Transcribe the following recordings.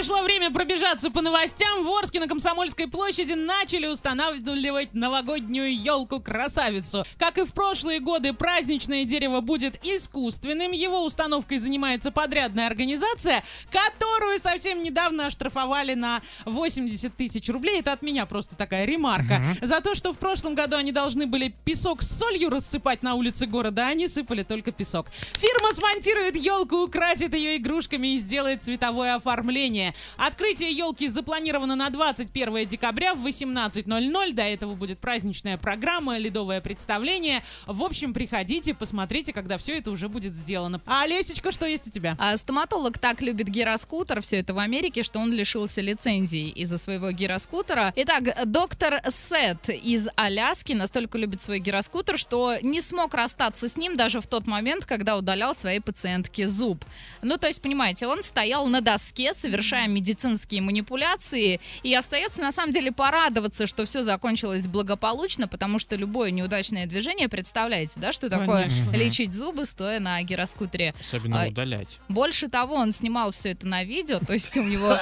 пришло время пробежаться по новостям. В Орске на Комсомольской площади начали устанавливать новогоднюю елку-красавицу. Как и в прошлые годы, праздничное дерево будет искусственным. Его установкой занимается подрядная организация, которую совсем недавно оштрафовали на 80 тысяч рублей. Это от меня просто такая ремарка. За то, что в прошлом году они должны были песок с солью рассыпать на улице города, а они сыпали только песок. Фирма смонтирует елку, украсит ее игрушками и сделает цветовое оформление. Открытие елки запланировано на 21 декабря в 18.00. До этого будет праздничная программа, ледовое представление. В общем, приходите, посмотрите, когда все это уже будет сделано. А, Лесечка, что есть у тебя? А стоматолог так любит гироскутер, все это в Америке, что он лишился лицензии из-за своего гироскутера. Итак, доктор Сет из Аляски настолько любит свой гироскутер, что не смог расстаться с ним даже в тот момент, когда удалял своей пациентке зуб. Ну, то есть, понимаете, он стоял на доске, совершая медицинские манипуляции, и остается на самом деле порадоваться, что все закончилось благополучно, потому что любое неудачное движение, представляете, да, что такое Конечно. лечить зубы, стоя на гироскутере. Особенно А, удалять. Больше того, он снимал все это на видео, то есть у него...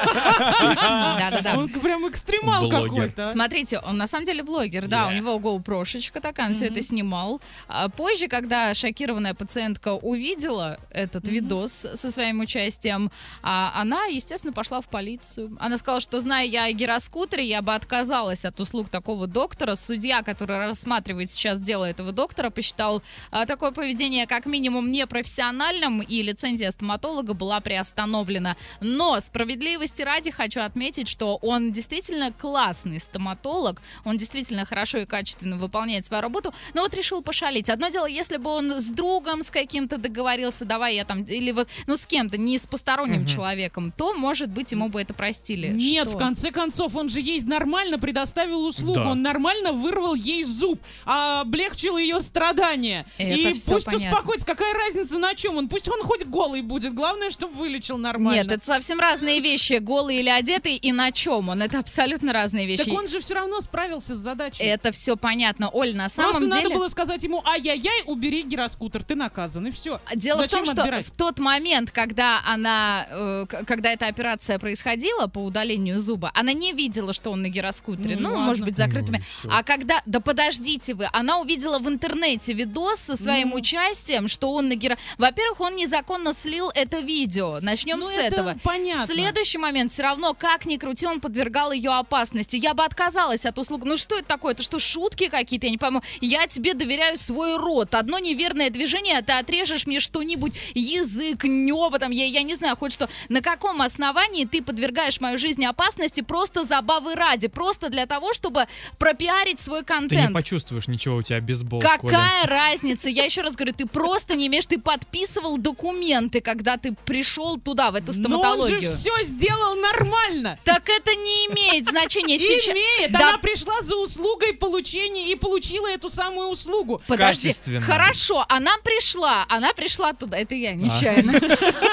Да-да-да. Он прям экстремал какой-то. Смотрите, он на самом деле блогер, да, у него GoPro-шечка такая, он все это снимал. А позже, когда шокированная пациентка увидела этот видос со своим участием, а, она, естественно, пошла в полицию. Она сказала, что, зная я о гироскутере, я бы отказалась от услуг такого доктора. Судья, который рассматривает сейчас дело этого доктора, посчитал а, такое поведение как минимум непрофессиональным, и лицензия стоматолога была приостановлена. Но справедливости ради хочу отметить, что он действительно классный стоматолог, он действительно хорошо и качественно выполняет свою работу, но вот решил пошалить. Одно дело, если бы он с другом с каким-то договорился, давай я там, или вот, ну с кем-то, не с посторонним человеком, то, может быть, ему бы это простили. Нет, Что? в конце концов, он же ей нормально предоставил услугу. Да. Он нормально вырвал ей зуб, а облегчил ее страдания. Это и пусть понятно. успокоится, какая разница на чем он. Пусть он хоть голый будет. Главное, чтобы вылечил нормально. Нет, это совсем разные вещи, голый или одетый, и на чем он. Это абсолютно разные вещи. Так он же все равно справился с задачей. Это все понятно. Оль, на самом Просто деле... надо было сказать ему, ай-яй-яй, убери гироскутер, ты наказан, и все. Дело Зачем в том, что отбирать? в тот момент, когда она, э, когда эта операция происходила по удалению зуба, она не видела, что он на гироскутере. Ну, Ну, ладно. может быть, закрытыми. Ну, и всё. а когда, да подождите вы, она увидела в интернете видос со своим Ну. участием, что он на гиро... Во-первых, он незаконно слил это видео. Начнем Ну, с это этого. понятно. Следующий момент, все равно, как ни крути, он подвергал ее опасности. Я бы отказалась от услуг. Ну что это такое? Это что, шутки какие-то? Я не пойму. Я тебе доверяю свой рот. Одно неверное движение, а ты отрежешь мне что-нибудь, язык, небо, там, я, я не знаю, хоть что. На каком основании ты подвергаешь мою жизнь опасности просто забавы ради? Просто для того, чтобы пропиарить свой Ты не контент? почувствуешь ничего, у тебя бейсбол, Какая Коля. разница? Я еще раз говорю, ты просто не имеешь, ты подписывал документы, когда ты пришел туда, в эту Но он стоматологию. же все сделал нормально. Так это не имеет значения сейчас. Имеет. Да. Она пришла за услугой получения и получила эту самую услугу. Подожди, Качественно. хорошо, она пришла, она пришла туда, это я нечаянно.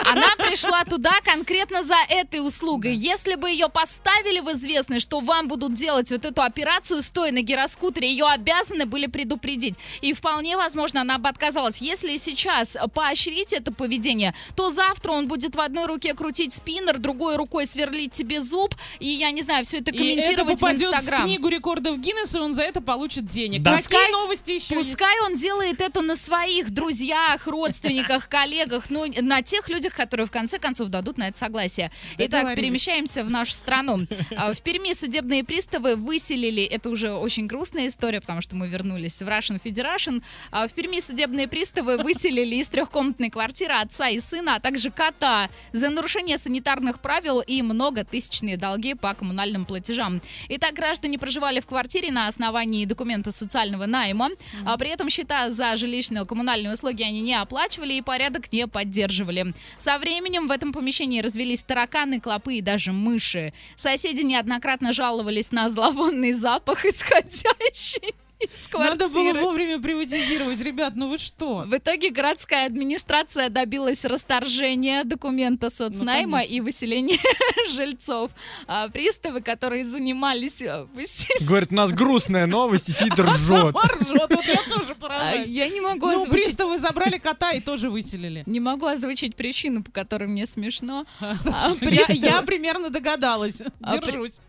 Она пришла туда конкретно за этой услугой. Если бы ее поставили в известность, что вам будут делать вот эту операцию, стоя на гироскутере, ее обязаны были предупредить. И вполне возможно, она бы отказалась. Если сейчас поощрить это поведение, то завтра он будет в одной руке крутить спиннер, другой рукой сверлить тебе зуб, и я не знаю, все это И это комментировать в попадет в книгу рекордов Гиннесса, и он за это получит денег. Да. Какие Пускай- новости еще есть? Пускай он делает это на своих друзьях, родственниках, коллегах, ну, на тех людях, которые в конце концов дадут на это согласие. Итак, перемещаемся в нашу страну. А, В Перми судебные приставы выселили, это уже очень грустная история, потому что мы вернулись в Russian Federation. А В Перми судебные приставы выселили из трехкомнатной квартиры отца и сына, а также кота за нарушение санитарных правил и многотысячные долги по коммунальным платежам. Итак, граждане проживали в квартире на основании документа социального найма, а при этом счета за жилищно-коммунальные услуги они не оплачивали и порядок не поддерживали. Со временем в этом помещении развелись тараканы, клопы и даже мыши. Соседи неоднократно жаловались на зловонный запах, исходящий из Надо было вовремя приватизировать, ребят, ну вы что? В итоге городская администрация добилась расторжения документа соцнайма конечно. и выселения жильцов. А приставы, которые занимались э, выселением... Говорит, у нас грустная новость, и сидит ржет. Ржет, вот я тоже А, поражаюсь. Я не могу Ну, озвучить... приставы забрали кота и тоже выселили. Не могу озвучить причину, по которой мне смешно. А, Я, приставы- я примерно догадалась. А, при- Держусь.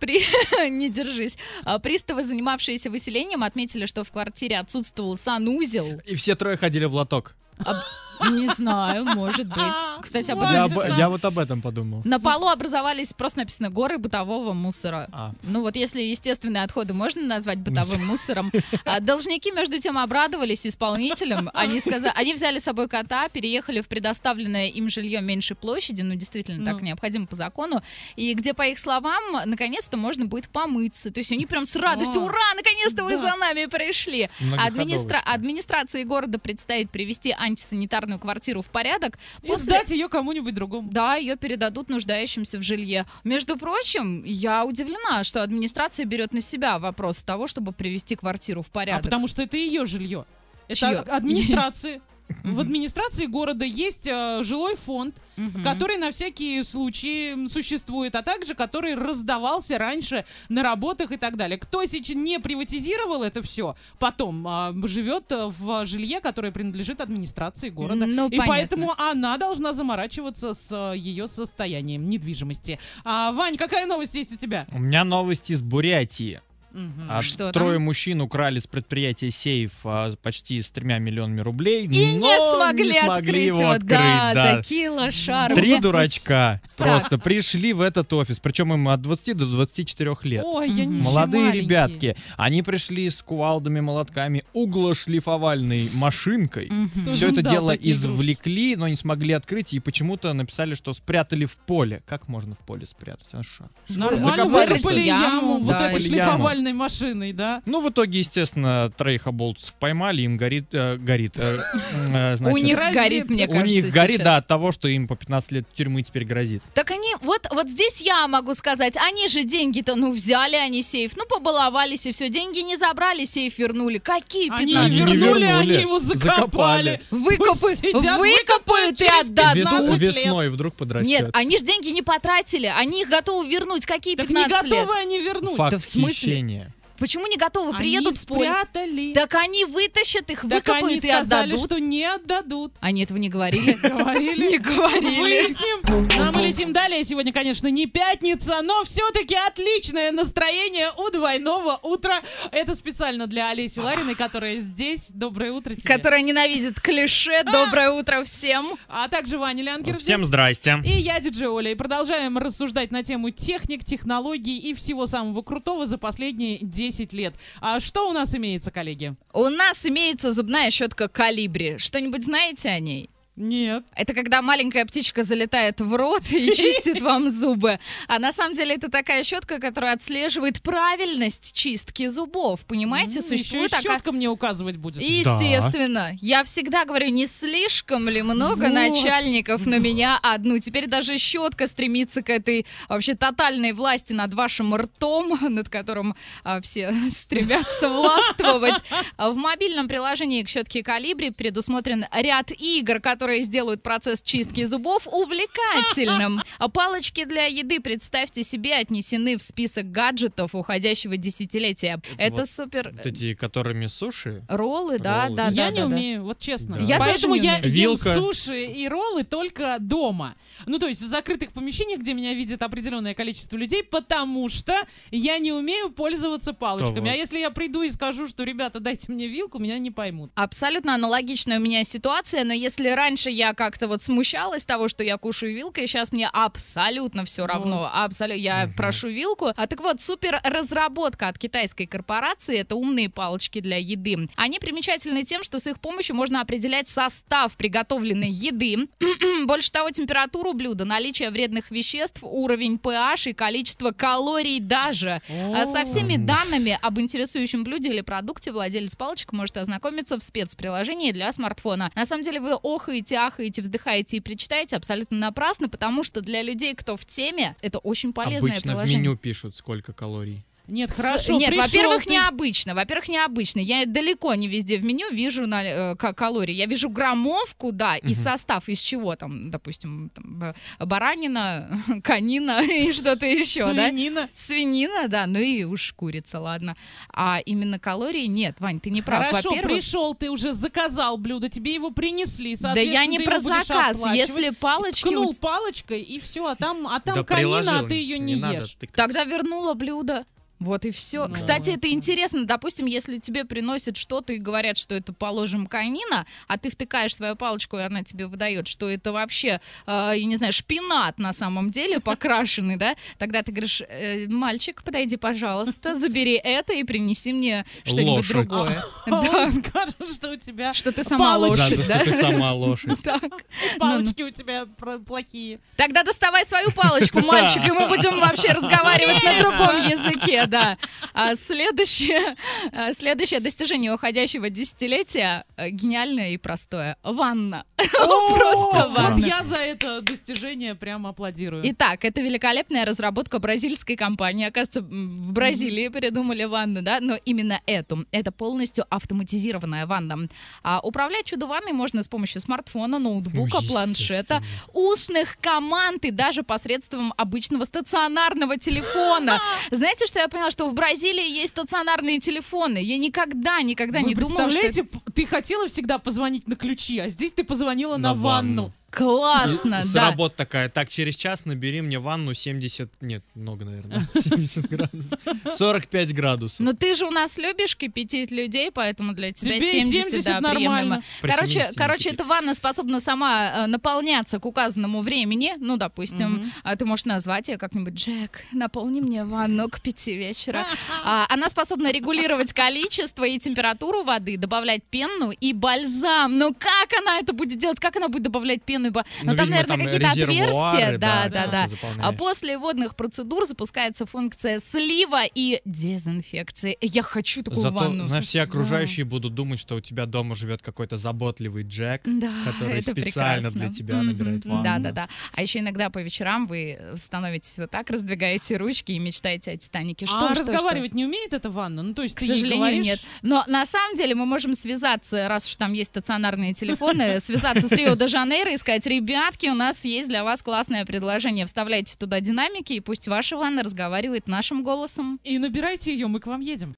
Не держись. А, Приставы, занимавшиеся выселением, отметили, что в квартире отсутствовал санузел. И все трое ходили в лоток. Не знаю, может быть. Кстати, об Ой, этом Я, об- я вот об этом подумал. На полу образовались, просто написано, горы бытового мусора. А. Ну вот если естественные отходы можно назвать бытовым мусором. А должники, между тем, обрадовались исполнителям. Они, сказали, они взяли с собой кота, переехали в предоставленное им жилье меньшей площади, ну действительно так Ну. необходимо по закону, и где, по их словам, наконец-то можно будет помыться. То есть они прям с радостью, О, ура, наконец-то вы да. за нами пришли. Администра-. Администрации города предстоит привести антисанитарную квартиру в порядок. И После сдать ее кому-нибудь другому. да, ее передадут нуждающимся в жилье. Между прочим, я удивлена, что администрация берет на себя вопрос того, чтобы привести квартиру в А порядок. потому что это ее жилье. Это Чьё? администрации. В администрации города есть э, жилой фонд, Мгм. который на всякие случаи существует, а также который раздавался раньше на работах и так далее. Кто сейчас не приватизировал это все, потом а, живет э, в жилье, которое принадлежит администрации города. Ну, и понятно. поэтому она должна заморачиваться с э, ее состоянием недвижимости. А, Вань, какая новость есть у тебя? У меня новость из Бурятии. Мгм. А Что трое там? мужчин украли с предприятия сейф а, почти с тремя миллионами рублей, И но не смогли, не смогли открыть его открыть. да, да. такие лошары. Три дурачка просто пришли в этот офис, причем им от 20 до 24 лет. Ой, я не Молодые ребятки, они пришли с кувалдами, молотками, углошлифовальной машинкой. Все это дело извлекли, но не смогли открыть, и почему-то написали, что спрятали в поле. Как можно в поле спрятать? А Закопали, яму, вот Да, этой шлифовальной машиной, да? Ну, в итоге, естественно, троих оболтусов поймали, им горит, э, горит, э, э, значит, У них грозит. горит, мне у кажется, них горит, сейчас. да, от того, что им по 15 лет тюрьмы теперь грозит. Так они, вот, вот здесь я могу сказать, они же деньги-то, ну, взяли они сейф, ну, побаловались и все, деньги не забрали, сейф вернули. Какие 15 Они не вернули, вернули, они его закопали. закопали. Выкопы, сидят, выкопают и отдадут. Вес- 15 весной вдруг подрастет. Нет, они же деньги не потратили, они их готовы вернуть. Какие Так не 15 лет? готовы они вернуть. Факт Да в смысле? хищения. Почему не готовы? Они Приедут в поле. спрятали. Так они вытащат их, Так выкопают они и сказали, отдадут. что не отдадут. Они этого не говорили. Говорили. Не говорили. Выясним. А мы летим далее. Сегодня, конечно, не пятница, но все-таки отличное настроение у двойного утра. Это специально для Олеси Лариной, которая здесь. Доброе утро тебе. Которая ненавидит клише. Доброе утро всем. А также Ваня Лянгер Всем здрасте. И я, диджей Оля, и продолжаем рассуждать на тему техник, технологий и всего самого крутого за последние 10 лет. А что у нас имеется, коллеги? У нас имеется зубная щетка калибри. Что-нибудь знаете о ней? Нет. Это когда маленькая птичка залетает в рот и чистит вам зубы. А на самом деле это такая щетка, которая отслеживает правильность чистки зубов. Понимаете, и существует такая... щетка мне указывать будет. Естественно. Я всегда говорю, не слишком ли много Вот. начальников на меня одну. Теперь даже щетка стремится к этой вообще тотальной власти над вашим ртом, над которым а, все стремятся властвовать. А В мобильном приложении к щетке Калибри предусмотрен ряд игр, которые сделают процесс чистки зубов увлекательным. А палочки для еды, представьте себе, отнесены в список гаджетов уходящего десятилетия. Это Вот супер. Вот эти, которыми суши. Роллы, да, Роллы. да, я да, не да, да. умею, вот честно. Да. Я Поэтому я умею. ем Вилка. суши и роллы только дома. Ну, то есть в закрытых помещениях, где меня видит определенное количество людей, потому что я не умею пользоваться палочками. вот. А если я приду и скажу, что, ребята, дайте мне вилку, меня не поймут. Абсолютно аналогичная у меня ситуация, но если раньше я как-то вот смущалась того, что я кушаю вилкой, сейчас мне абсолютно все равно. Абсолютно. Я Мгм. прошу вилку. А так вот, супер разработка от китайской корпорации. Это умные палочки для еды. Они примечательны тем, что с их помощью можно определять состав приготовленной еды. Больше того, температуру блюда, наличие вредных веществ, уровень pH и количество калорий даже. А Со всеми данными об интересующем блюде или продукте владелец палочек может ознакомиться в спецприложении для смартфона. На самом деле вы охаете, ахаете, вздыхаете и причитаете абсолютно напрасно, потому что для людей, кто в теме, это очень полезное Обычно в приложение. меню пишут, сколько калорий. Нет, С- хорошо, Нет, пришел во-первых, ты- необычно. Во-первых, необычно. Я далеко не везде в меню вижу на, э, ка- калории. Я вижу граммовку, да, и Мгм. состав из чего там, допустим, там, б- баранина, конина и что-то еще, да? Свинина. Свинина, да, ну и уж курица, ладно. А именно калории нет, Вань, ты не прав. Хорошо, Во-первых, пришел, ты уже заказал блюдо, тебе его принесли, да я не про заказ. Если палочки Ткнул палочкой, и все, а там, а там Да конина, а ты ее не, надо ешь. тыкать. Тогда вернула блюдо. Вот и все. Ну, Кстати, это интересно. Допустим, если тебе приносят что-то и говорят, что это, положим, конина, а ты втыкаешь свою палочку, и она тебе выдает, что это вообще, э, я не знаю, шпинат на самом деле покрашенный, да? Тогда ты говоришь, «Э, мальчик, подойди, пожалуйста, забери это и принеси мне что-нибудь другое. Да. Что у тебя Что ты сама. Да, лошадь, да, да? что ты сама лошадь. Так. палочки у тебя плохие. Тогда доставай свою палочку, мальчик, и мы будем вообще разговаривать на другом языке, да. А следующее, а, следующее достижение уходящего десятилетия э, гениальное и простое. Ванна. Просто ванна. Вот я за это достижение прям аплодирую. Итак, это великолепная разработка бразильской компании. Оказывается, в Бразилии придумали ванну, да, но именно эту. Это полностью автоматизированная ванна. А управлять чудо-ванной можно с помощью смартфона, ноутбука, Ну, планшета, устных команд и даже посредством обычного стационарного телефона. Знаете, что я поняла? Что в Бразилии есть стационарные телефоны. Я никогда, никогда Вы не думала, что... представляете, ты хотела всегда позвонить на ключи, а здесь ты позвонила на, На ванну. ванну. Классно, И да. Сработа такая, так, через час набери мне ванну 70, нет, много, наверное, 70 градусов, 45 градусов. Но ты же у нас любишь кипятить людей, поэтому для тебя Тебе 70, 70 да, нормально. приемлемо. При Короче, 70 не короче, эта ванна способна сама э, наполняться к указанному времени. Ну, допустим, а, ты можешь назвать ее как-нибудь Джек, наполни мне ванну к пяти вечера. А, она способна регулировать количество и температуру воды, добавлять пену и бальзам. Но как она это будет делать? Как она будет добавлять пену бальзам? Ну, Ну, там, видимо, наверное, какие-то отверстия. Да, да, да. А после водных процедур запускается функция слива и дезинфекции. Я хочу такую Зато, ванну. знаешь, все Да. окружающие будут думать, что у тебя дома живет какой-то заботливый Джек, Да, который это специально прекрасно. для тебя Мгм. набирает ванну. Да, да, да. А еще иногда по вечерам вы становитесь вот так, раздвигаете ручки и мечтаете о Титанике. Что, а что, что? разговаривать не умеет эта ванна? Ну, то есть К ты сожалению, говоришь- нет. Но на самом деле мы можем связаться, раз уж там есть стационарные телефоны, связаться с Рио-де-Жанейро и сказать, ребятки, у нас есть для вас классное предложение. Вставляйте туда динамики, и пусть ваша ванна разговаривает нашим голосом. И набирайте ее, мы к вам едем.